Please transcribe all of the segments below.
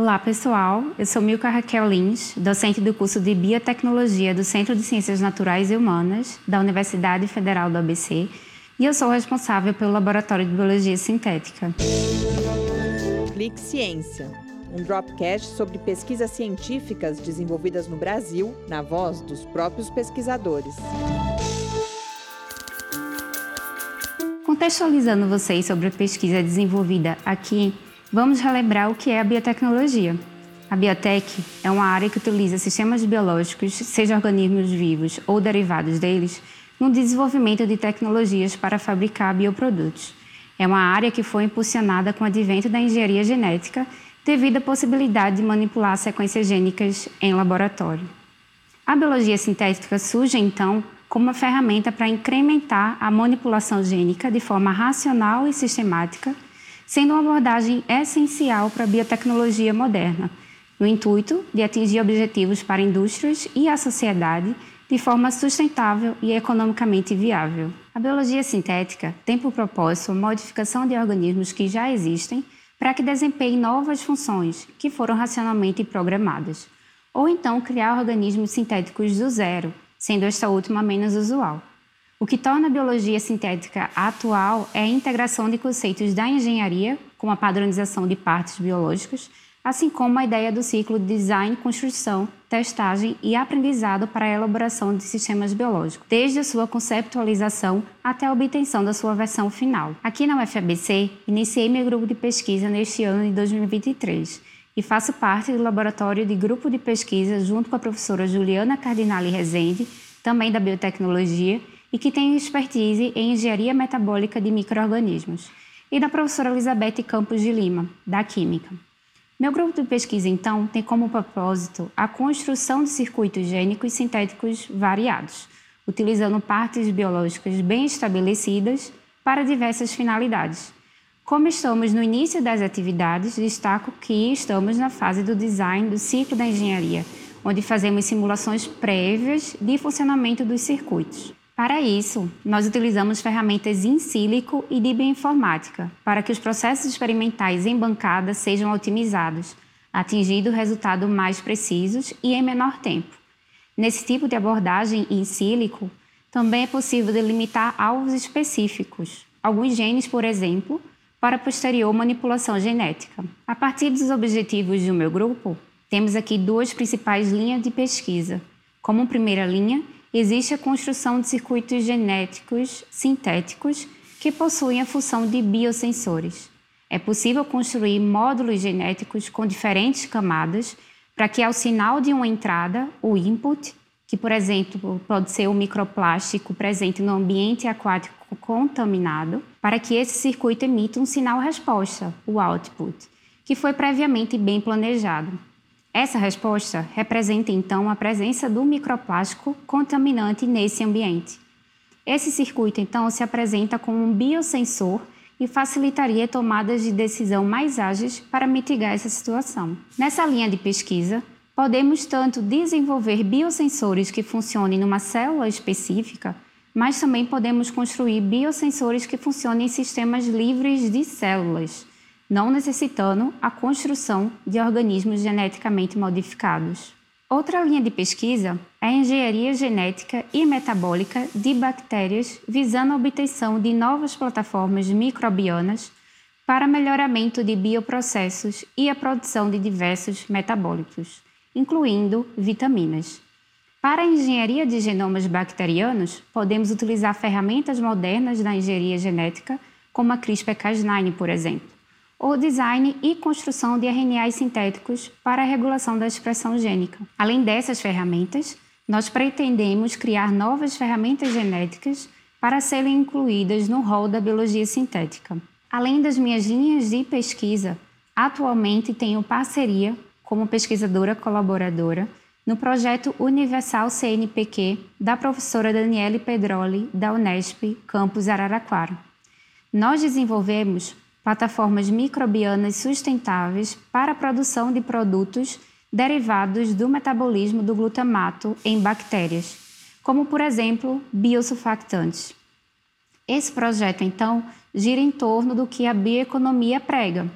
Olá, pessoal. Eu sou Milka Raquel Lins, docente do curso de Biotecnologia do Centro de Ciências Naturais e Humanas da Universidade Federal do ABC e eu sou responsável pelo Laboratório de Biologia Sintética. Clique Ciência, um dropcast sobre pesquisas científicas desenvolvidas no Brasil, na voz dos próprios pesquisadores. Contextualizando vocês sobre a pesquisa desenvolvida aqui Vamos relembrar o que é a biotecnologia. A biotech é uma área que utiliza sistemas biológicos, seja organismos vivos ou derivados deles, no desenvolvimento de tecnologias para fabricar bioprodutos. É uma área que foi impulsionada com o advento da engenharia genética devido à possibilidade de manipular sequências gênicas em laboratório. A biologia sintética surge, então, como uma ferramenta para incrementar a manipulação gênica de forma racional e sistemática sendo uma abordagem essencial para a biotecnologia moderna, no intuito de atingir objetivos para indústrias e a sociedade de forma sustentável e economicamente viável. A biologia sintética tem por propósito a modificação de organismos que já existem para que desempenhem novas funções que foram racionalmente programadas, ou então criar organismos sintéticos do zero, sendo esta última menos usual. O que torna a biologia sintética atual é a integração de conceitos da engenharia, com a padronização de partes biológicas, assim como a ideia do ciclo de design, construção, testagem e aprendizado para a elaboração de sistemas biológicos, desde a sua conceptualização até a obtenção da sua versão final. Aqui na UFABC, iniciei meu grupo de pesquisa neste ano de 2023 e faço parte do laboratório de grupo de pesquisa junto com a professora Juliana Cardinali Rezende, também da biotecnologia, e que tem expertise em engenharia metabólica de microorganismos, e da professora Elizabeth Campos de Lima, da Química. Meu grupo de pesquisa, então, tem como propósito a construção de circuitos gênicos sintéticos variados, utilizando partes biológicas bem estabelecidas para diversas finalidades. Como estamos no início das atividades, destaco que estamos na fase do design do ciclo da engenharia, onde fazemos simulações prévias de funcionamento dos circuitos. Para isso, nós utilizamos ferramentas in sílico e de bioinformática para que os processos experimentais em bancada sejam otimizados, atingindo resultados mais precisos e em menor tempo. Nesse tipo de abordagem in sílico, também é possível delimitar alvos específicos, alguns genes, por exemplo, para posterior manipulação genética. A partir dos objetivos do meu grupo, temos aqui duas principais linhas de pesquisa. Como primeira linha, existe a construção de circuitos genéticos sintéticos que possuem a função de biosensores. É possível construir módulos genéticos com diferentes camadas para que, ao sinal de uma entrada, o input, que, por exemplo, pode ser o microplástico presente no ambiente aquático contaminado, para que esse circuito emita um sinal resposta, o output, que foi previamente bem planejado. Essa resposta representa então a presença do microplástico contaminante nesse ambiente. Esse circuito então se apresenta como um biosensor e facilitaria tomadas de decisão mais ágeis para mitigar essa situação. Nessa linha de pesquisa, podemos tanto desenvolver biosensores que funcionem numa célula específica, mas também podemos construir biosensores que funcionem em sistemas livres de células não necessitando a construção de organismos geneticamente modificados. Outra linha de pesquisa é a engenharia genética e metabólica de bactérias, visando a obtenção de novas plataformas microbianas para melhoramento de bioprocessos e a produção de diversos metabólicos, incluindo vitaminas. Para a engenharia de genomas bacterianos, podemos utilizar ferramentas modernas da engenharia genética, como a CRISPR-Cas9, por exemplo ou design e construção de RNAs sintéticos para a regulação da expressão gênica. Além dessas ferramentas, nós pretendemos criar novas ferramentas genéticas para serem incluídas no rol da biologia sintética. Além das minhas linhas de pesquisa, atualmente tenho parceria como pesquisadora colaboradora no projeto Universal CNPq da professora Daniele Pedroli, da Unesp, campus Araraquara. Nós desenvolvemos plataformas microbianas sustentáveis para a produção de produtos derivados do metabolismo do glutamato em bactérias, como por exemplo biosulfactantes. Esse projeto, então, gira em torno do que a bioeconomia prega: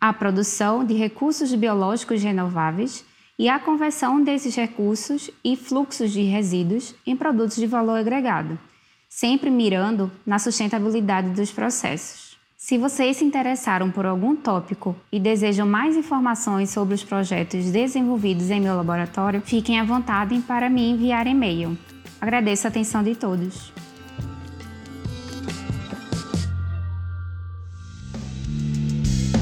a produção de recursos biológicos renováveis e a conversão desses recursos e fluxos de resíduos em produtos de valor agregado, sempre mirando na sustentabilidade dos processos. Se vocês se interessaram por algum tópico e desejam mais informações sobre os projetos desenvolvidos em meu laboratório, fiquem à vontade para me enviar e-mail. Agradeço a atenção de todos.